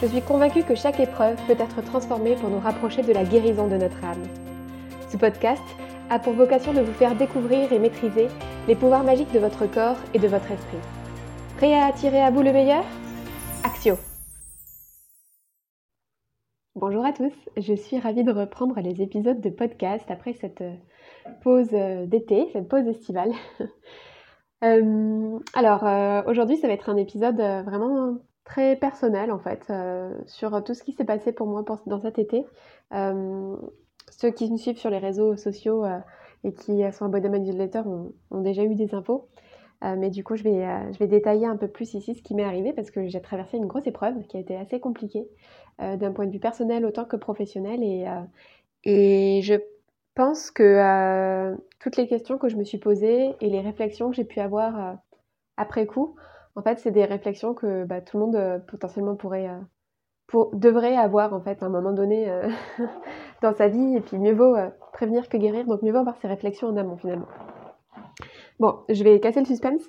Je suis convaincue que chaque épreuve peut être transformée pour nous rapprocher de la guérison de notre âme. Ce podcast a pour vocation de vous faire découvrir et maîtriser les pouvoirs magiques de votre corps et de votre esprit. Prêt à attirer à vous le meilleur? Axio Bonjour à tous, je suis ravie de reprendre les épisodes de podcast après cette euh, pause euh, d'été, cette pause estivale. Euh, alors aujourd'hui ça va être un épisode vraiment très personnel en fait euh, sur tout ce qui s'est passé pour moi dans cet été. Euh, ceux qui me suivent sur les réseaux sociaux euh, et qui sont abonnés à ma newsletter ont, ont déjà eu des infos. mais du coup, je vais, je vais détailler un peu plus ici ce qui m'est arrivé parce que j'ai traversé une grosse épreuve qui a été assez compliquée d'un point de vue personnel autant que professionnel. Et, et je pense que toutes les questions que je me suis posées et les réflexions que j'ai pu avoir après coup en fait, c'est des réflexions que bah, tout le monde euh, potentiellement pourrait, euh, devrait avoir en fait à un moment donné euh, dans sa vie. Et puis mieux vaut prévenir que guérir, donc mieux vaut avoir ces réflexions en amont finalement. Bon, je vais casser le suspense.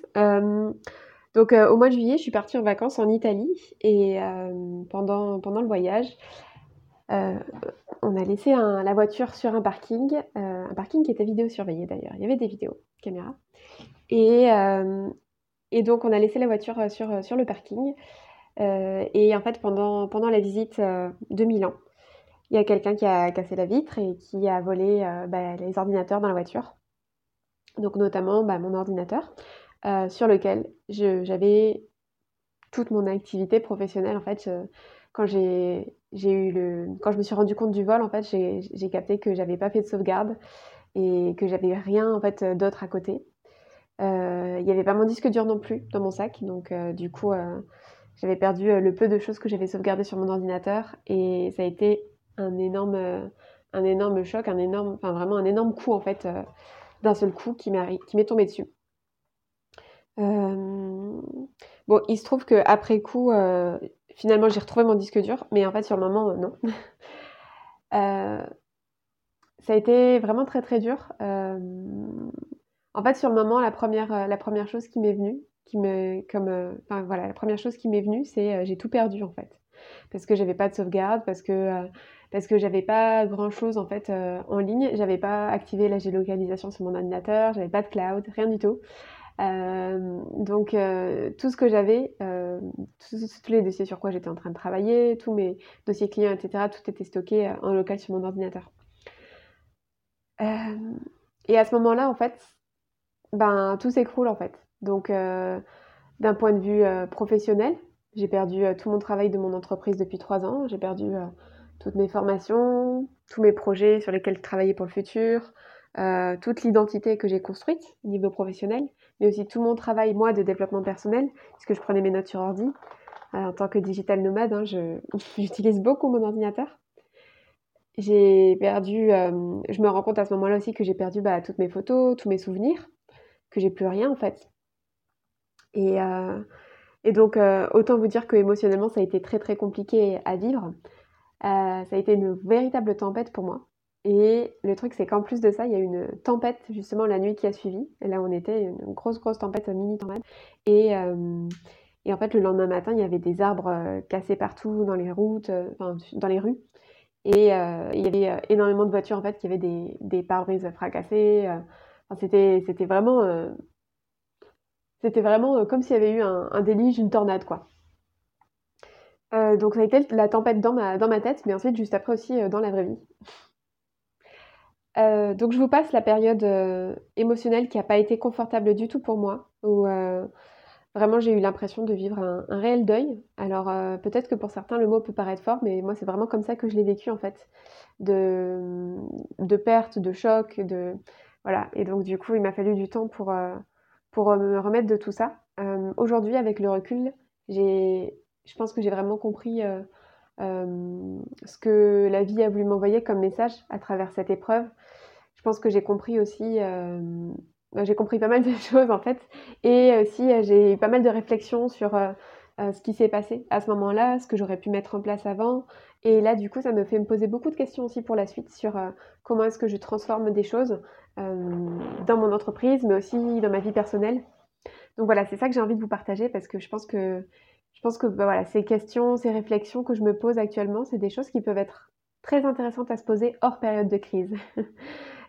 donc au mois de juillet, je suis partie en vacances en Italie et pendant, pendant le voyage, on a laissé la voiture sur un parking, un parking qui était vidéo surveillé d'ailleurs. Il y avait des vidéos, caméras. Et, et donc, on a laissé la voiture euh, sur, euh, sur le parking. Euh, et en fait, pendant, pendant la visite de Milan, il y a quelqu'un qui a cassé la vitre et qui a volé bah, les ordinateurs dans la voiture. Donc, notamment bah, mon ordinateur, sur lequel j'avais toute mon activité professionnelle. En fait, quand eu le, quand je me suis rendu compte du vol, en fait, j'ai capté que j'avais pas fait de sauvegarde et que j'avais rien en fait d'autre à côté. Euh, il n'y avait pas mon disque dur non plus dans mon sac, donc euh, du coup, euh, j'avais perdu le peu de choses que j'avais sauvegardées sur mon ordinateur et ça a été un énorme, choc, un énorme, vraiment un énorme coup en fait, d'un seul coup qui m'est tombé dessus. Bon, il se trouve qu'après coup, finalement, j'ai retrouvé mon disque dur, mais en fait, sur le moment, non. ça a été vraiment très très dur. En fait, sur le moment, la première, euh, la première chose qui m'est venue, qui me, comme, euh, voilà, la première chose qui m'est venue, c'est euh, j'ai tout perdu en fait, parce que j'avais pas de sauvegarde, parce que parce que j'avais pas grand chose en fait en ligne, j'avais pas activé la géolocalisation sur mon ordinateur, j'avais pas de cloud, rien du tout. donc tout ce que j'avais, tous, les dossiers sur quoi j'étais en train de travailler, tous mes dossiers clients, etc., tout était stocké en local sur mon ordinateur. et à ce moment-là, en fait, ben, tout s'écroule en fait. Donc, euh, d'un point de vue euh, professionnel, j'ai perdu euh, tout mon travail de mon entreprise depuis trois ans. J'ai perdu toutes mes formations, tous mes projets sur lesquels je travaillais pour le futur, toute l'identité que j'ai construite au niveau professionnel, mais aussi tout mon travail, moi, de développement personnel, puisque je prenais mes notes sur ordi. en tant que digital nomade, hein, j'utilise beaucoup mon ordinateur. J'ai perdu, je me rends compte à ce moment-là aussi que j'ai perdu bah, toutes mes photos, tous mes souvenirs que j'ai plus rien en fait. Et, euh, et donc, euh, autant vous dire que émotionnellement, ça a été très très compliqué à vivre. Euh, ça a été une véritable tempête pour moi. Et le truc, c'est qu'en plus de ça, il y a eu une tempête justement la nuit qui a suivi. Et là, on était une grosse grosse tempête, une mini tempête. Et, et en fait, le lendemain matin, il y avait des arbres cassés partout dans les routes, enfin, dans les rues. Et il y avait énormément de voitures en fait qui avaient des, des pare-brises c'était, vraiment, euh, euh, comme s'il y avait eu un, déluge, une tornade, quoi. Euh, donc ça a été la tempête dans ma, tête, mais ensuite juste après aussi dans la vraie vie. donc je vous passe la période émotionnelle qui n'a pas été confortable du tout pour moi, où vraiment j'ai eu l'impression de vivre un, un réel deuil. Alors peut-être que pour certains le mot peut paraître fort, mais moi c'est vraiment comme ça que je l'ai vécu en fait, de, de perte, de choc, de voilà, et donc du coup, il m'a fallu du temps pour, euh, pour euh, me remettre de tout ça. Euh, aujourd'hui, avec le recul, je pense que j'ai vraiment compris ce que la vie a voulu m'envoyer comme message à travers cette épreuve. Je pense que j'ai compris aussi, j'ai compris pas mal de choses en fait, et aussi j'ai eu pas mal de réflexions sur ce qui s'est passé à ce moment-là, ce que j'aurais pu mettre en place avant. Et là, du coup, ça me fait me poser beaucoup de questions aussi pour la suite sur comment est-ce que je transforme des choses dans mon entreprise, mais aussi dans ma vie personnelle. Donc voilà, c'est ça que j'ai envie de vous partager parce que je pense que, je pense que bah voilà, ces questions, ces réflexions que je me pose actuellement, c'est des choses qui peuvent être très intéressantes à se poser hors période de crise.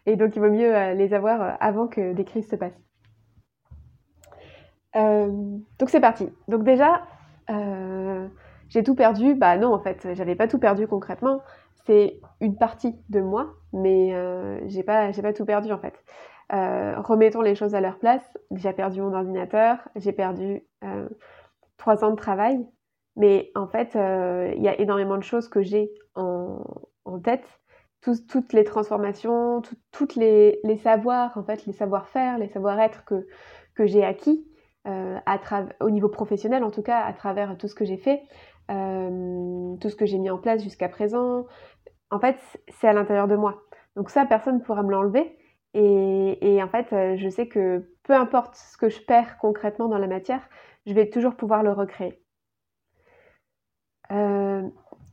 Et donc il vaut mieux euh, les avoir euh, avant que des crises se passent. Euh, donc c'est parti. Donc déjà, j'ai tout perdu. Bah non, en fait, j'avais pas tout perdu concrètement. C'est une partie de moi, mais j'ai pas, j'ai pas tout perdu en fait. Euh, remettons les choses à leur place. J'ai perdu mon ordinateur, j'ai perdu euh, trois ans de travail, mais en fait, euh, il y a énormément de choses que j'ai en, tête. toutes les transformations, toutes les, savoirs, en fait, les savoir-faire, les savoir-être que, que j'ai acquis au niveau professionnel, en tout cas, à travers tout ce que j'ai fait, tout ce que j'ai mis en place jusqu'à présent. En fait, c'est à l'intérieur de moi. Donc ça, personne ne pourra me l'enlever. Et, en fait, euh, je sais que peu importe ce que je perds concrètement dans la matière, je vais toujours pouvoir le recréer. Euh,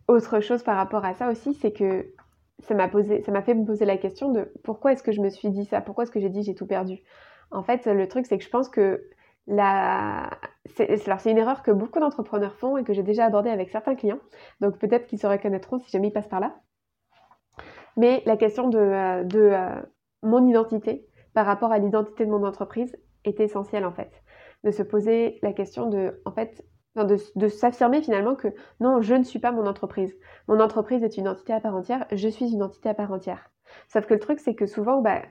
autre chose par rapport à ça aussi, c'est que ça m'a ça m'a fait me poser la question de pourquoi est-ce que je me suis dit ça, pourquoi est-ce que j'ai dit j'ai tout perdu? En fait, le truc c'est que je pense que la, c'est, une erreur que beaucoup d'entrepreneurs font et que j'ai déjà abordée avec certains clients. Donc peut-être qu'ils se reconnaîtront si jamais ils passent par là. Mais la question de, euh, de mon identité par rapport à l'identité de mon entreprise est essentielle en fait. De se poser la question de, en fait, de, s'affirmer finalement que non, je ne suis pas mon entreprise. Mon entreprise est une entité à part entière, je suis une entité à part entière. Sauf que le truc, c'est que souvent, bah,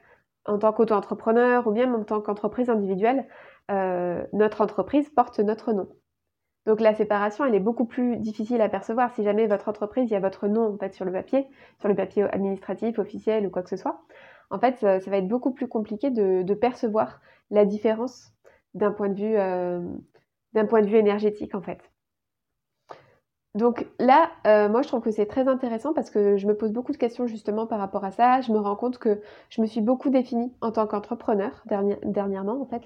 en tant qu'auto-entrepreneur ou bien en tant qu'entreprise individuelle, euh, notre entreprise porte notre nom. Donc la séparation, elle est beaucoup plus difficile à percevoir si jamais votre entreprise, il y a votre nom sur le papier, sur le papier administratif, officiel ou quoi que ce soit en fait, ça, va être beaucoup plus compliqué de, percevoir la différence d'un point de vue, euh, d'un point de vue énergétique, en fait. Donc là, euh, moi, je trouve que c'est très intéressant parce que je me pose beaucoup de questions justement par rapport à ça. Je me rends compte que je me suis beaucoup définie en tant qu'entrepreneur dernièrement, en fait,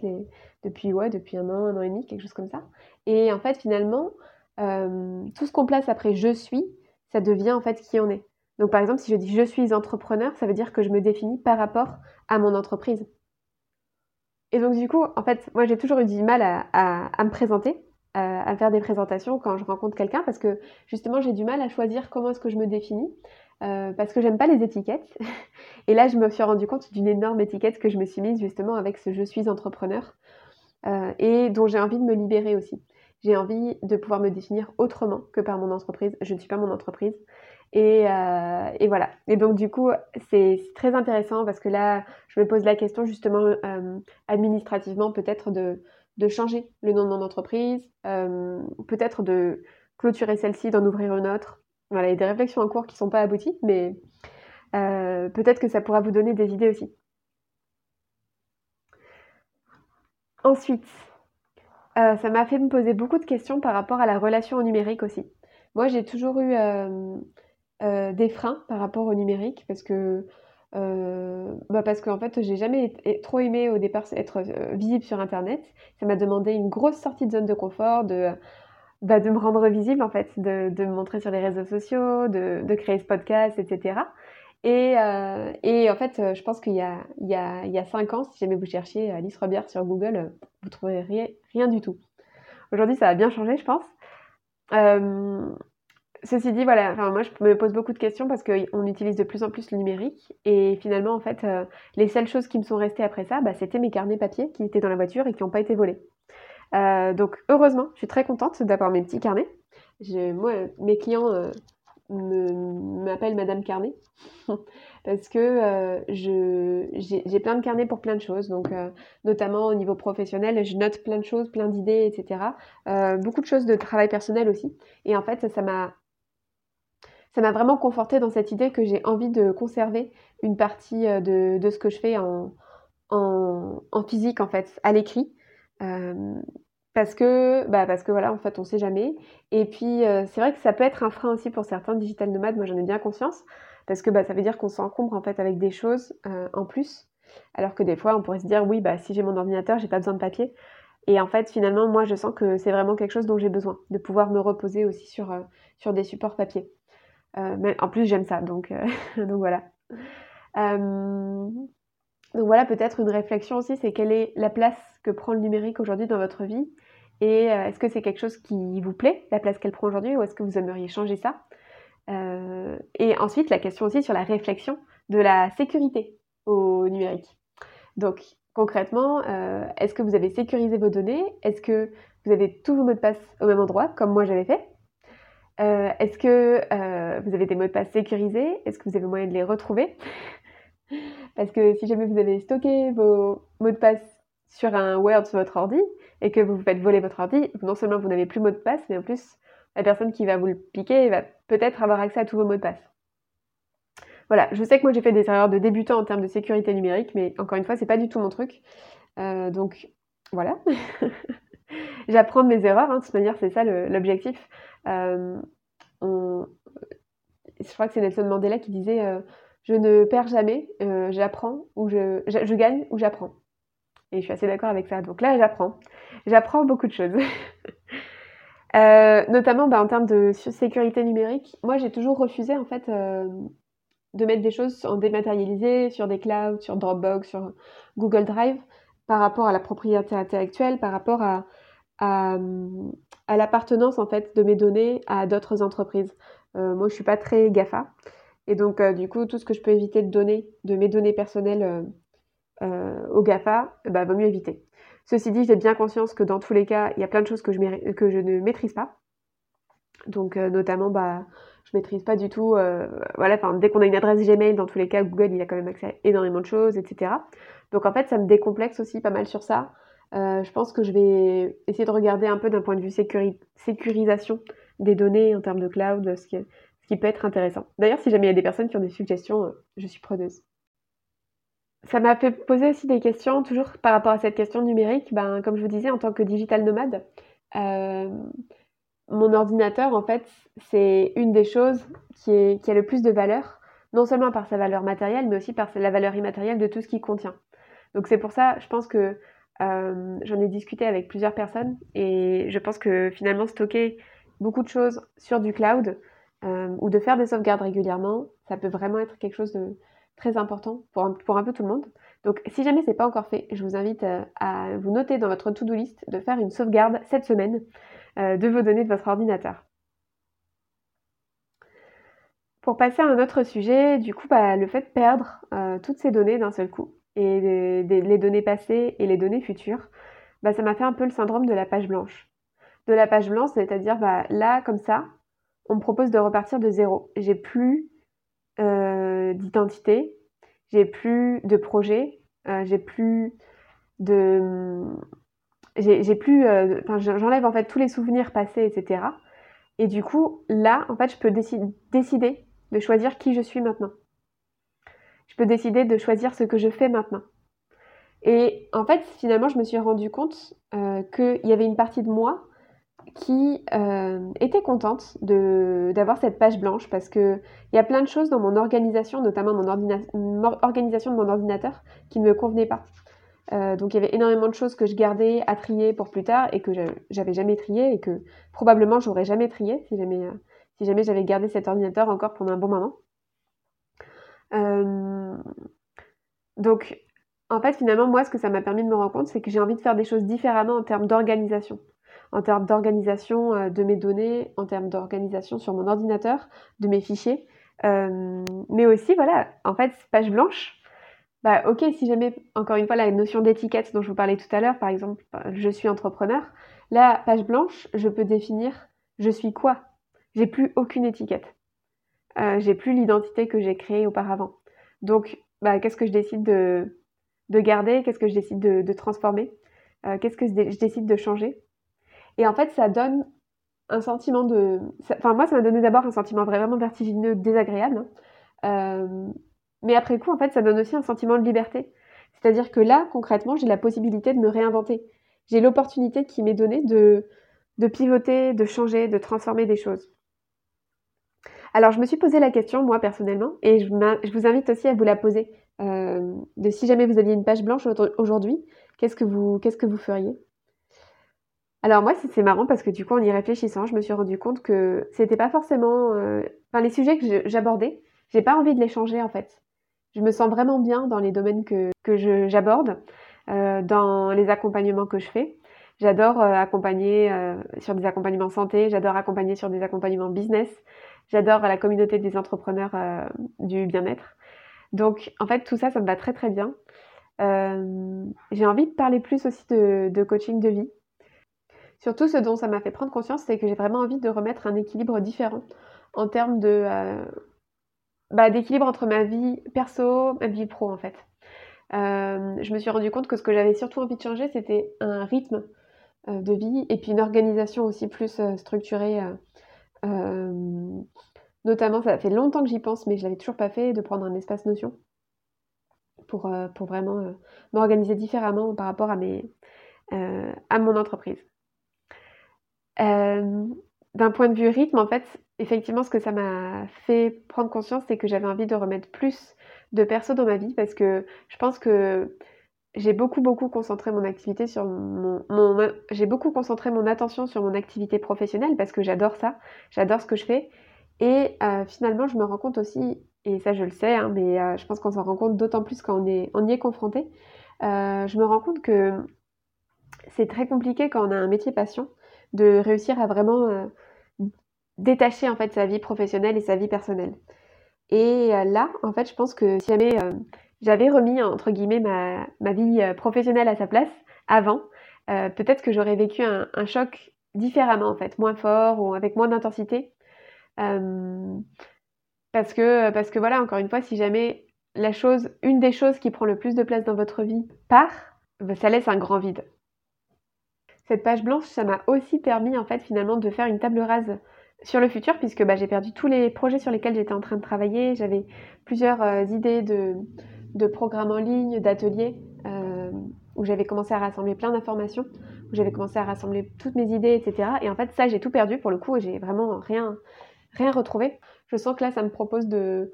depuis, depuis un an, un an et demi, quelque chose comme ça. Et en fait, finalement, euh, tout ce qu'on place après je suis, ça devient en fait qui on est. Donc par exemple, si je dis je suis entrepreneur, ça veut dire que je me définis par rapport à mon entreprise. Et donc du coup, en fait, moi j'ai toujours eu du mal à, me présenter, à, faire des présentations quand je rencontre quelqu'un, parce que justement j'ai du mal à choisir comment est-ce que je me définis, euh, parce que j'aime pas les étiquettes. Et là, je me suis rendu compte d'une énorme étiquette que je me suis mise justement avec ce je suis entrepreneur, euh, et dont j'ai envie de me libérer aussi. J'ai envie de pouvoir me définir autrement que par mon entreprise. Je ne suis pas mon entreprise. Euh, et, voilà. Et donc du coup, c'est très intéressant parce que là, je me pose la question justement administrativement peut-être de, changer le nom de mon entreprise, euh, peut-être de clôturer celle-ci, d'en ouvrir une autre. Voilà, il y a des réflexions en cours qui ne sont pas abouties, mais peut-être que ça pourra vous donner des idées aussi. Ensuite, ça m'a fait me poser beaucoup de questions par rapport à la relation au numérique aussi. Moi, j'ai toujours eu euh, des freins par rapport au numérique parce que euh, bah parce qu'en fait j'ai jamais trop aimé au départ être euh, visible sur internet. Ça m'a demandé une grosse sortie de zone de confort de bah, de me rendre visible en fait de, de, me montrer sur les réseaux sociaux de, de créer ce podcast etc et, et en fait je pense qu'il y a il y a il y a cinq ans si jamais vous cherchiez Alice Robière sur Google vous trouverez rien, rien du tout. Aujourd'hui ça a bien changé je pense Ceci dit, voilà, moi je me pose beaucoup de questions parce qu'on utilise de plus en plus le numérique et finalement, en fait, euh, les seules choses qui me sont restées après ça, bah, c'était mes carnets papier qui étaient dans la voiture et qui n'ont pas été volés. Euh, donc heureusement, je suis très contente d'avoir mes petits carnets. mes clients euh, m'appellent Madame Carnet parce que j'ai plein de carnets pour plein de choses, donc notamment au niveau professionnel, je note plein de choses, plein d'idées, etc. beaucoup de choses de travail personnel aussi. Et en fait, ça m'a ça m'a vraiment conforté dans cette idée que j'ai envie de conserver une partie euh, de, ce que je fais en, en, physique, en fait, à l'écrit. Euh, parce que, bah parce que voilà, en fait, on sait jamais. Et puis, euh, c'est vrai que ça peut être un frein aussi pour certains digital nomades. Moi, j'en ai bien conscience, parce que bah, ça veut dire qu'on s'encombre en fait avec des choses en plus, alors que des fois, on pourrait se dire, oui, bah si j'ai mon ordinateur, j'ai pas besoin de papier. Et en fait, finalement, moi, je sens que c'est vraiment quelque chose dont j'ai besoin, de pouvoir me reposer aussi sur, sur des supports papier. Mais en plus, j'aime ça, donc, donc voilà. donc voilà, peut-être une réflexion aussi, c'est quelle est la place que prend le numérique aujourd'hui dans votre vie? Et euh, est-ce que c'est quelque chose qui vous plaît, la place qu'elle prend aujourd'hui, ou est-ce que vous aimeriez changer ça? Euh, Et ensuite, la question aussi sur la réflexion de la sécurité au numérique. Donc, concrètement, euh, est-ce que vous avez sécurisé vos données? Est-ce que vous avez tous vos mots de passe au même endroit, comme moi j'avais fait? Est-ce que vous avez des mots de passe sécurisés? Est-ce que vous avez moyen de les retrouver? Parce que si jamais vous avez stocké vos mots de passe sur un Word sur votre ordi et que vous vous faites voler votre ordi, non seulement vous n'avez plus mot de passe, mais en plus, la personne qui va vous le piquer va peut-être avoir accès à tous vos mots de passe. Voilà, je sais que moi j'ai fait des erreurs de débutant en termes de sécurité numérique, mais encore une fois, c'est pas du tout mon truc. Euh, donc voilà. J'apprends mes erreurs, hein, de toute manière, c'est ça l'objectif. Euh, je crois que c'est Nelson Mandela qui disait euh, Je ne perds jamais, j'apprends ou je gagne ou j'apprends. Et je suis assez d'accord avec ça. Donc là, j'apprends. J'apprends beaucoup de choses. Euh, notamment bah, en termes de sécurité numérique. Moi, j'ai toujours refusé en fait euh, de mettre des choses en dématérialisé sur des clouds, sur Dropbox, sur Google Drive, par rapport à la propriété intellectuelle, par rapport à, à, l'appartenance en fait de mes données à d'autres entreprises. Euh, moi, je suis pas très GAFA. Et donc, du coup, tout ce que je peux éviter de donner, de mes données personnelles euh, au GAFA, bah, vaut mieux éviter. Ceci dit, j'ai bien conscience que dans tous les cas, il y a plein de choses que je, que je ne maîtrise pas. Donc, euh, notamment, bah, je maîtrise pas du tout. Euh, voilà, dès qu'on a une adresse Gmail, dans tous les cas, Google, il a quand même accès à énormément de choses, etc. Donc, en fait, ça me décomplexe aussi pas mal sur ça. Je pense que je vais essayer de regarder un peu d'un point de vue sécurisation des données en termes de cloud, ce qui, peut être intéressant. D'ailleurs, si jamais il y a des personnes qui ont des suggestions, je suis preneuse ça m'a fait poser aussi des questions, toujours par rapport à cette question numérique. Ben, comme je vous disais, en tant que digital nomade, euh, mon ordinateur, en fait, c'est une des choses qui, qui a le plus de valeur, non seulement par sa valeur matérielle, mais aussi par la valeur immatérielle de tout ce qu'il contient. Donc c'est pour ça, je pense que euh, j'en ai discuté avec plusieurs personnes et je pense que finalement stocker beaucoup de choses sur du cloud euh, ou de faire des sauvegardes régulièrement, ça peut vraiment être quelque chose de, très important pour un, pour un peu tout le monde. Donc si jamais ce n'est pas encore fait, je vous invite euh, à, vous noter dans votre to-do list de faire une sauvegarde cette semaine de vos données de votre ordinateur. Pour passer à un autre sujet, du coup, bah, le fait de perdre toutes ces données d'un seul coup, et les données passées et les données futures, bah, ça m'a fait un peu le syndrome de la page blanche. De la page blanche, c'est-à-dire bah, là, comme ça, on me propose de repartir de zéro. J'ai plus euh, d'identité, j'ai plus de projet, euh, j'ai plus de j'ai plus euh, j'enlève en fait tous les souvenirs passés etc et du coup là en fait je peux décider de choisir qui je suis maintenant je peux décider de choisir ce que je fais maintenant et en fait finalement je me suis rendu compte qu'il y avait une partie de moi qui euh, était contente d'avoir cette page blanche parce qu'il y a plein de choses dans mon organisation, notamment mon organisation de mon ordinateur, qui ne me convenaient pas. Euh, donc il y avait énormément de choses que je gardais à trier pour plus tard et que j'avais jamais trié et que probablement j'aurais jamais trié si jamais, euh, si jamais j'avais gardé cet ordinateur encore pendant un bon moment. Donc en fait finalement moi ce que ça m'a permis de me rendre compte c'est que j'ai envie de faire des choses différemment en termes d'organisation en termes d'organisation euh, de mes données, en termes d'organisation sur mon ordinateur, de mes fichiers. Euh, mais aussi, voilà, en fait, page blanche, bah, ok, si jamais, encore une fois, la notion d'étiquette dont je vous parlais tout à l'heure, par exemple, je suis entrepreneur, la page blanche, je peux définir je suis quoi? J'ai plus aucune étiquette. Euh, j'ai plus l'identité que j'ai créée auparavant. Donc, bah, qu'est-ce que je décide de, de garder? Qu'est-ce que je décide de, transformer? Qu'est-ce que je décide de changer? Et en fait, ça donne un sentiment de... Enfin, moi, ça m'a donné d'abord un sentiment vraiment vertigineux, désagréable. Hein. Euh, mais après coup, en fait, ça donne aussi un sentiment de liberté. C'est-à-dire que là, concrètement, j'ai la possibilité de me réinventer. j'ai l'opportunité qui m'est donnée de pivoter, de changer, de transformer des choses. Alors, je me suis posé la question, moi, personnellement, et je, vous invite aussi à vous la poser, euh, de si jamais vous aviez une page blanche aujourd'hui, qu'est-ce que vous, feriez? Alors, moi, c'est marrant parce que du coup, en y réfléchissant, je me suis rendu compte que c'était pas forcément... Euh, enfin, les sujets que j'abordais, j'ai pas envie de les changer, en fait. Je me sens vraiment bien dans les domaines que, que j'aborde, euh, dans les accompagnements que je fais. J'adore accompagner sur des accompagnements santé, j'adore accompagner sur des accompagnements business, J'adore la communauté des entrepreneurs euh, du bien-être. Donc, en fait, tout ça, ça me va très très bien. Euh, j'ai envie de parler plus aussi de, coaching de vie. Surtout, ce dont ça m'a fait prendre conscience, c'est que j'ai vraiment envie de remettre un équilibre différent en termes de euh, bah, d'équilibre entre ma vie perso, ma vie pro en fait. je me suis rendu compte que ce que j'avais surtout envie de changer, c'était un rythme de vie et puis une organisation aussi plus structurée notamment, ça fait longtemps que j'y pense, mais je l'avais toujours pas fait, de prendre un espace notion pour, euh, pour vraiment euh, m'organiser différemment par rapport à, à mon entreprise. D'un point de vue rythme, en fait, effectivement, ce que ça m'a fait prendre conscience, c'est que j'avais envie de remettre plus de perso dans ma vie parce que je pense que j'ai beaucoup beaucoup concentré mon activité sur mon, j'ai beaucoup concentré mon attention sur mon activité professionnelle parce que j'adore ça, j'adore ce que je fais et euh, finalement je me rends compte aussi et ça je le sais hein, mais euh, je pense qu'on s'en rend compte d'autant plus quand on est on y est confronté. Euh, je me rends compte que c'est très compliqué quand on a un métier passion de réussir à vraiment détacher en fait sa vie professionnelle et sa vie personnelle. Et là, en fait, je pense que si jamais j'avais remis entre guillemets ma, vie euh, professionnelle à sa place avant, euh, peut-être que j'aurais vécu un, choc différemment en fait, moins fort ou avec moins d'intensité. Euh, parce que parce que voilà, encore une fois, si jamais la chose, une des choses qui prend le plus de place dans votre vie part, ça laisse un grand vide. Cette page blanche, ça m'a aussi permis en fait finalement de faire une table rase sur le futur puisque bah, j'ai perdu tous les projets sur lesquels j'étais en train de travailler. J'avais plusieurs idées de, de programmes en ligne, d'ateliers, euh, où j'avais commencé à rassembler plein d'informations, où j'avais commencé à rassembler toutes mes idées, etc. Et en fait, ça, j'ai tout perdu pour le coup, et j'ai vraiment rien, retrouvé. Je sens que là, ça me propose de,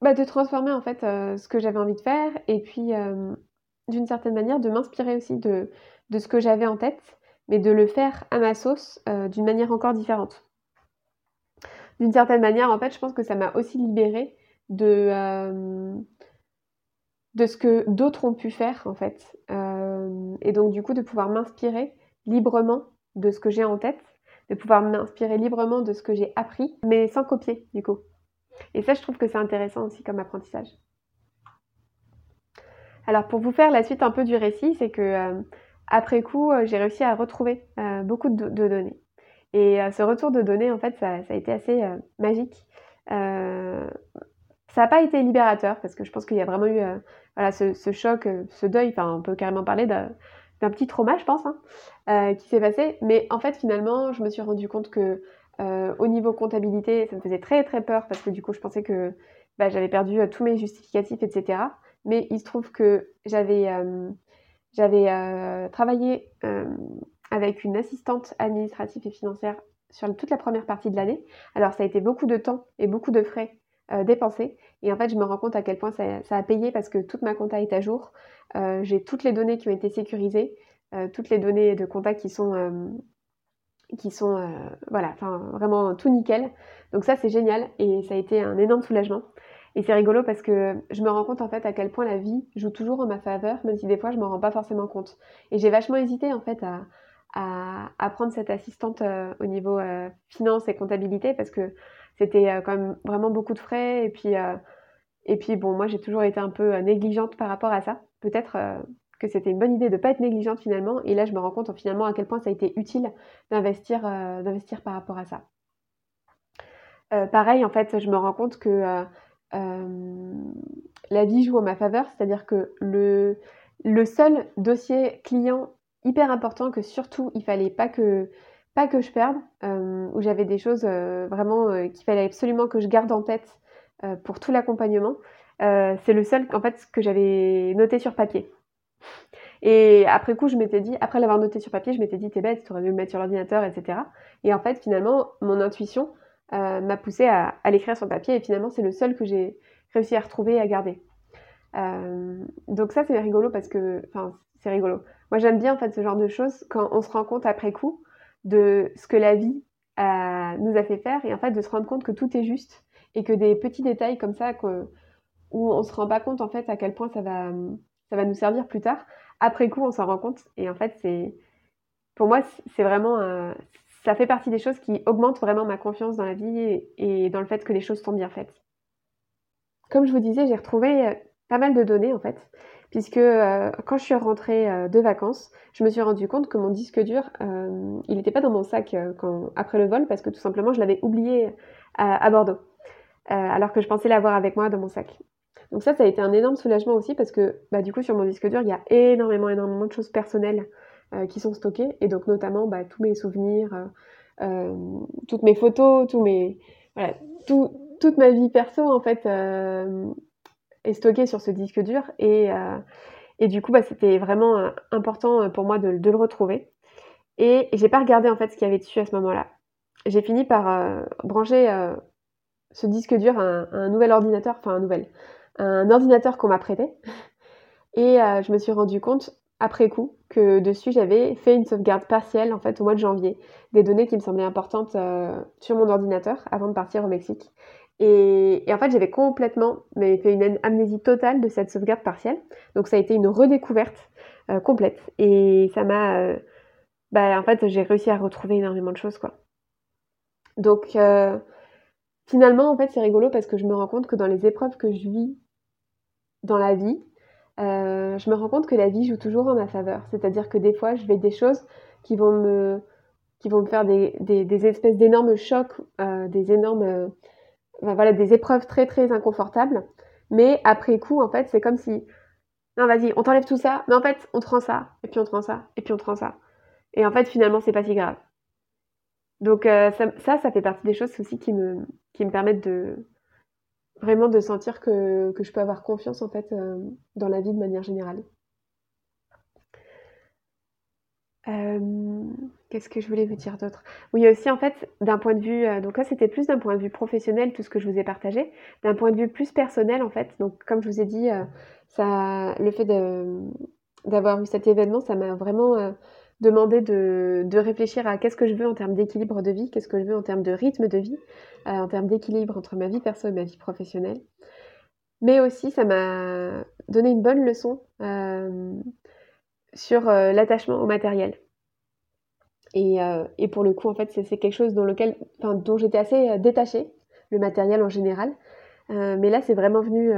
bah, transformer en fait euh, ce que j'avais envie de faire, et puis euh, d'une certaine manière, de m'inspirer aussi de, de, ce que j'avais en tête, mais de le faire à ma sauce d'une manière encore différente. D'une certaine manière, en fait, je pense que ça m'a aussi libérée de de ce que d'autres ont pu faire en fait. Euh, et donc du coup de pouvoir m'inspirer librement de ce que j'ai en tête, de pouvoir m'inspirer librement de ce que j'ai appris, mais sans copier du coup. Et ça je trouve que c'est intéressant aussi comme apprentissage. Alors pour vous faire la suite un peu du récit, c'est que euh, après coup euh, j'ai réussi à retrouver beaucoup de, données. Et ce retour de données en fait ça, ça a été assez magique. Pas été libérateur parce que je pense qu'il y a vraiment eu euh, voilà, ce, choc, euh, ce deuil, enfin on peut carrément parler d'un, petit trauma, je pense, hein, euh, qui s'est passé. Mais en fait, finalement, je me suis rendu compte que au niveau comptabilité, ça me faisait très très peur parce que du coup, je pensais que bah, j'avais perdu tous mes justificatifs, etc. Mais il se trouve que j'avais, j'avais travaillé avec une assistante administrative et financière sur toute la première partie de l'année. Alors ça a été beaucoup de temps et beaucoup de frais euh, dépenser. Et en fait, je me rends compte à quel point ça, a payé parce que toute ma compta est à jour. Euh, j'ai toutes les données qui ont été sécurisées, euh, toutes les données de compta qui sont, qui sont voilà, vraiment tout nickel. Donc ça, c'est génial et ça a été un énorme soulagement. Et c'est rigolo parce que je me rends compte en fait à quel point la vie joue toujours en ma faveur, même si des fois je m'en rends pas forcément compte. Et j'ai vachement hésité en fait à, à, à prendre cette assistante au niveau finance et comptabilité parce que c'était euh, quand même vraiment beaucoup de frais. Et puis, euh, et puis bon, moi, j'ai toujours été un peu euh, négligente par rapport à ça. Peut-être que c'était une bonne idée de ne pas être négligente finalement. Et là, je me rends compte finalement à quel point ça a été utile d'investir, d'investir par rapport à ça. pareil, en fait, je me rends compte que la vie joue en ma faveur, c'est-à-dire que le, le seul dossier client hyper important que surtout il fallait pas que pas que je perde, euh, où j'avais des choses euh, vraiment euh, qu'il fallait absolument que je garde en tête pour tout l'accompagnement. c'est le seul en fait que j'avais noté sur papier. Et après coup, je m'étais dit, après l'avoir noté sur papier, je m'étais dit, t'es bête, tu aurais dû le mettre sur l'ordinateur, etc. Et en fait, finalement, mon intuition euh, m'a poussé à, l'écrire sur papier. Et finalement, c'est le seul que j'ai réussi à retrouver et à garder. Euh, donc ça, c'est rigolo parce que, enfin, c'est rigolo. Moi, j'aime bien en fait ce genre de choses quand on se rend compte après coup de ce que la vie nous a fait faire et en fait de se rendre compte que tout est juste et que des petits détails comme ça où on se rend pas compte en fait à quel point ça va, ça va nous servir plus tard. Après coup, on s'en rend compte et en fait, c'est pour moi, c'est vraiment ça fait partie des choses qui augmentent vraiment ma confiance dans la vie et, dans le fait que les choses sont bien faites. Comme je vous disais, j'ai retrouvé euh, pas mal de données en fait, puisque euh, quand je suis rentrée euh, de vacances, je me suis rendu compte que mon disque dur, il n'était pas dans mon sac après le vol, parce que tout simplement je l'avais oublié à, Bordeaux, alors que je pensais l'avoir avec moi dans mon sac. Donc ça, ça a été un énorme soulagement aussi, parce que bah, du coup sur mon disque dur, il y a énormément, énormément de choses personnelles qui sont stockées, et donc notamment bah, tous mes souvenirs, toutes mes photos, tous mes, voilà, tout, toute ma vie perso en fait est stocké sur ce disque dur. Et, euh, et du coup, bah, c'était vraiment euh, important euh, pour moi de, le retrouver. Et, j'ai pas regardé en fait ce qu'il y avait dessus à ce moment-là. J'ai fini par brancher ce disque dur à un, nouvel ordinateur, enfin un nouvel, un ordinateur qu'on m'a prêté. Et je me suis rendu compte après coup que dessus j'avais fait une sauvegarde partielle en fait au mois de janvier des données qui me semblaient importantes sur mon ordinateur avant de partir au Mexique et, en fait, j'avais complètement fait une amnésie totale de cette sauvegarde partielle. Donc ça a été une redécouverte euh, complète. Et ça m'a... Euh, bah, en fait, j'ai réussi à retrouver énormément de choses, quoi. Donc euh, finalement, en fait, c'est rigolo parce que je me rends compte que dans les épreuves que je vis dans la vie, je me rends compte que la vie joue toujours en ma faveur. C'est-à-dire que des fois, je vais des choses qui vont me, qui vont me faire des, des, des espèces d'énormes chocs, des énormes voilà, des épreuves très très inconfortables. Mais après coup, en fait, c'est comme si, non, vas-y, on t'enlève tout ça, mais en fait, on te rend ça, et puis on te rend ça, et puis on te rend ça. Et en fait, finalement, c'est pas si grave. Donc euh, ça, ça, fait partie des choses aussi qui me, qui me permettent de vraiment de sentir que, que je peux avoir confiance en fait euh, dans la vie de manière générale. Euh, qu'est-ce que je voulais vous dire d'autre? Oui, aussi en fait, d'un point de vue, euh, donc là c'était plus d'un point de vue professionnel tout ce que je vous ai partagé, d'un point de vue plus personnel en fait. Donc comme je vous ai dit, euh, le fait d'avoir eu cet événement, ça m'a vraiment demandé de, de, réfléchir à qu'est-ce que je veux en termes d'équilibre de vie, qu'est-ce que je veux en termes de rythme de vie, en termes d'équilibre entre ma vie perso et ma vie professionnelle. Mais aussi, ça m'a donné une bonne leçon sur euh, l'attachement au matériel. Et, euh, et, pour le coup, en fait, c'est quelque chose dont, j'étais assez euh, détachée, le matériel en général. mais là, c'est vraiment venu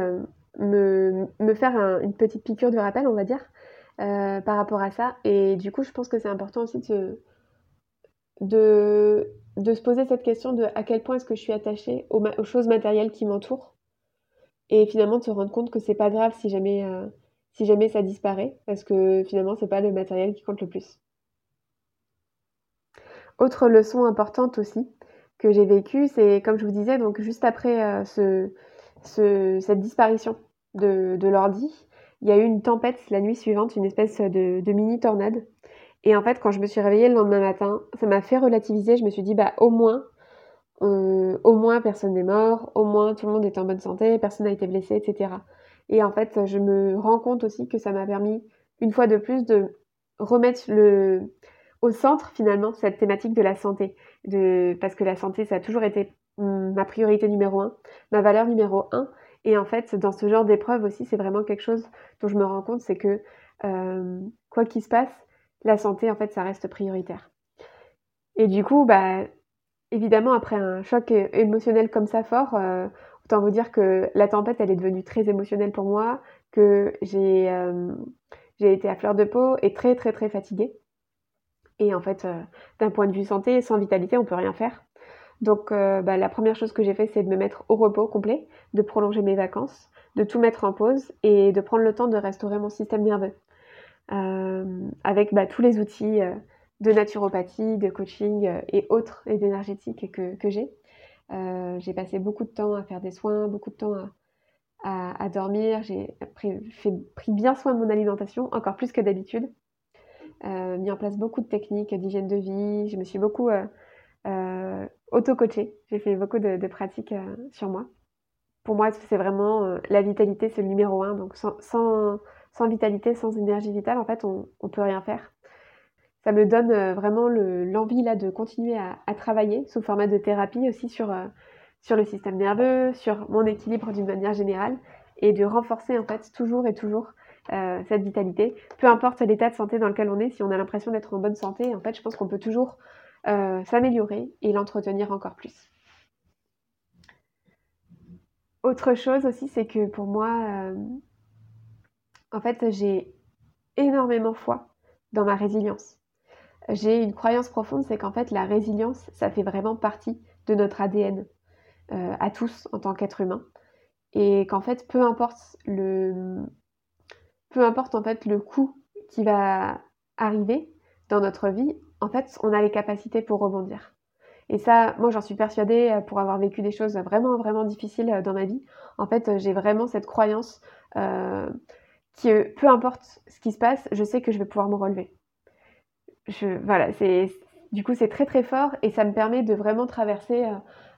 me, me, faire une petite piqûre de rappel, on va dire, par rapport à ça. Et du coup, je pense que c'est important aussi de, de, de, se poser cette question de à quel point est-ce que je suis attachée aux, aux choses matérielles qui m'entourent. Et finalement, de se rendre compte que c'est pas grave si jamais si jamais ça disparaît, parce que finalement, c'est pas le matériel qui compte le plus. Autre leçon importante aussi que j'ai vécue, c'est comme je vous disais, donc juste après euh, ce, cette disparition de, l'ordi, il y a eu une tempête la nuit suivante, une espèce de, de mini tornade. Et en fait, quand je me suis réveillée le lendemain matin, ça m'a fait relativiser. Je me suis dit, bah au moins, euh, au moins personne n'est mort, au moins tout le monde est en bonne santé, personne n'a été blessé, etc. Et en fait, je me rends compte aussi que ça m'a permis, une fois de plus, de remettre le, au centre finalement cette thématique de la santé. De, parce que la santé, ça a toujours été ma priorité numéro un, ma valeur numéro un. Et en fait, dans ce genre d'épreuve aussi, c'est vraiment quelque chose dont je me rends compte, c'est que euh, quoi qu'il se passe, la santé, en fait, ça reste prioritaire. Et du coup, bah, évidemment, après un choc émotionnel comme ça fort, euh, Autant vous dire que la tempête, elle est devenue très émotionnelle pour moi, que j'ai euh, été à fleur de peau et très très très fatiguée. Et en fait, euh, d'un point de vue santé, sans vitalité, on peut rien faire. Donc euh, bah, la première chose que j'ai fait, c'est de me mettre au repos complet, de prolonger mes vacances, de tout mettre en pause et de prendre le temps de restaurer mon système nerveux. avec bah, tous les outils de naturopathie, de coaching et autres et d'énergétique que, que j'ai. Euh, j'ai passé beaucoup de temps à faire des soins, beaucoup de temps à, dormir, j'ai pris, bien soin de mon alimentation, encore plus que d'habitude. Euh, mis en place beaucoup de techniques d'hygiène de vie, je me suis beaucoup euh, euh, auto-coachée, j'ai fait beaucoup de, pratiques sur moi. Pour moi, c'est vraiment la vitalité, c'est le numéro un. Donc sans, vitalité, sans énergie vitale, en fait, on ne peut rien faire. Ça me donne vraiment l'envie de continuer à, à, travailler sous format de thérapie aussi sur sur le système nerveux, sur mon équilibre d'une manière générale, et de renforcer en fait toujours et toujours euh, cette vitalité. Peu importe l'état de santé dans lequel on est, si on a l'impression d'être en bonne santé, en fait, je pense qu'on peut toujours euh, s'améliorer et l'entretenir encore plus. Autre chose aussi, c'est que pour moi, euh, en fait, j'ai énormément foi dans ma résilience. J'ai une croyance profonde, c'est qu'en fait, la résilience, ça fait vraiment partie de notre ADN. À tous en tant qu'être humain. Et qu'en fait, peu importe le, peu importe en fait le coup qui va arriver dans notre vie, en fait, on a les capacités pour rebondir. Et ça, moi, j'en suis persuadée euh, pour avoir vécu des choses vraiment, vraiment difficiles euh, dans ma vie. En fait, j'ai vraiment cette croyance euh, que peu importe ce qui se passe, je sais que je vais pouvoir me relever. Je, voilà, c'est, du coup, c'est très, très fort et ça me permet de vraiment traverser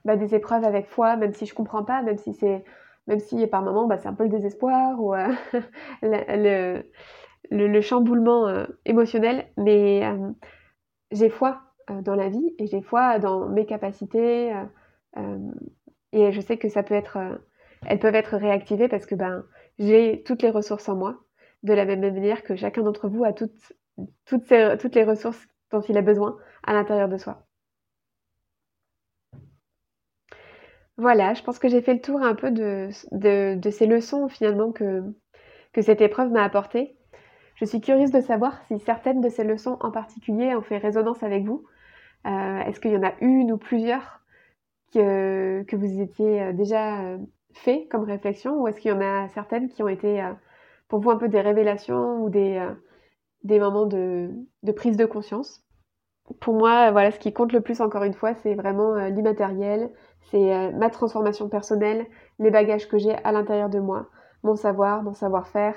bah, des épreuves avec foi, même si je comprends pas, même si c'est, même si par moments bah, c'est un peu le désespoir ou euh, le, le, chamboulement euh, émotionnel, mais euh, j'ai foi dans la vie et j'ai foi dans mes capacités et je sais que ça peut être, elles peuvent être réactivées parce que ben j'ai toutes les ressources en moi, de la même manière que chacun d'entre vous a toutes, toutes, toutes les ressources dont il a besoin à l'intérieur de soi. Voilà, je pense que j'ai fait le tour un peu de, de, ces leçons finalement que, que cette épreuve m'a apportées. Je suis curieuse de savoir si certaines de ces leçons en particulier ont fait résonance avec vous. Euh, est-ce qu'il y en a une ou plusieurs que, que vous étiez euh, déjà euh, fait comme réflexion ou est-ce qu'il y en a certaines qui ont été pour vous un peu des révélations ou des, des moments de, de prise de conscience? Pour moi, voilà, ce qui compte le plus, encore une fois, c'est vraiment l'immatériel, c'est euh, ma transformation personnelle, les bagages que j'ai à l'intérieur de moi, mon savoir, mon savoir-faire,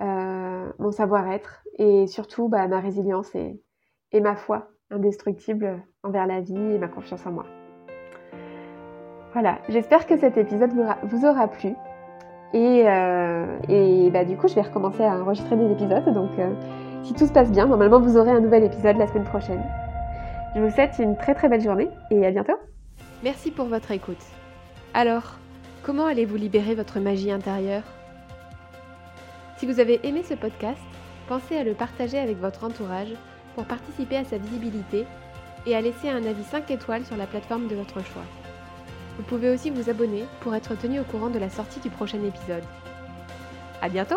euh, mon savoir-être et surtout bah, ma résilience et, ma foi indestructible envers la vie et ma confiance en moi. Voilà, j'espère que cet épisode vous aura plu. Et, euh, bah, du coup, je vais recommencer à enregistrer des épisodes. Donc, si tout se passe bien, normalement, vous aurez un nouvel épisode la semaine prochaine. Je vous souhaite une très très belle journée et à bientôt. Merci pour votre écoute. Alors, comment allez-vous libérer votre magie intérieure? Si vous avez aimé ce podcast, pensez à le partager avec votre entourage pour participer à sa visibilité et à laisser un avis 5 étoiles sur la plateforme de votre choix. Vous pouvez aussi vous abonner pour être tenu au courant de la sortie du prochain épisode. À bientôt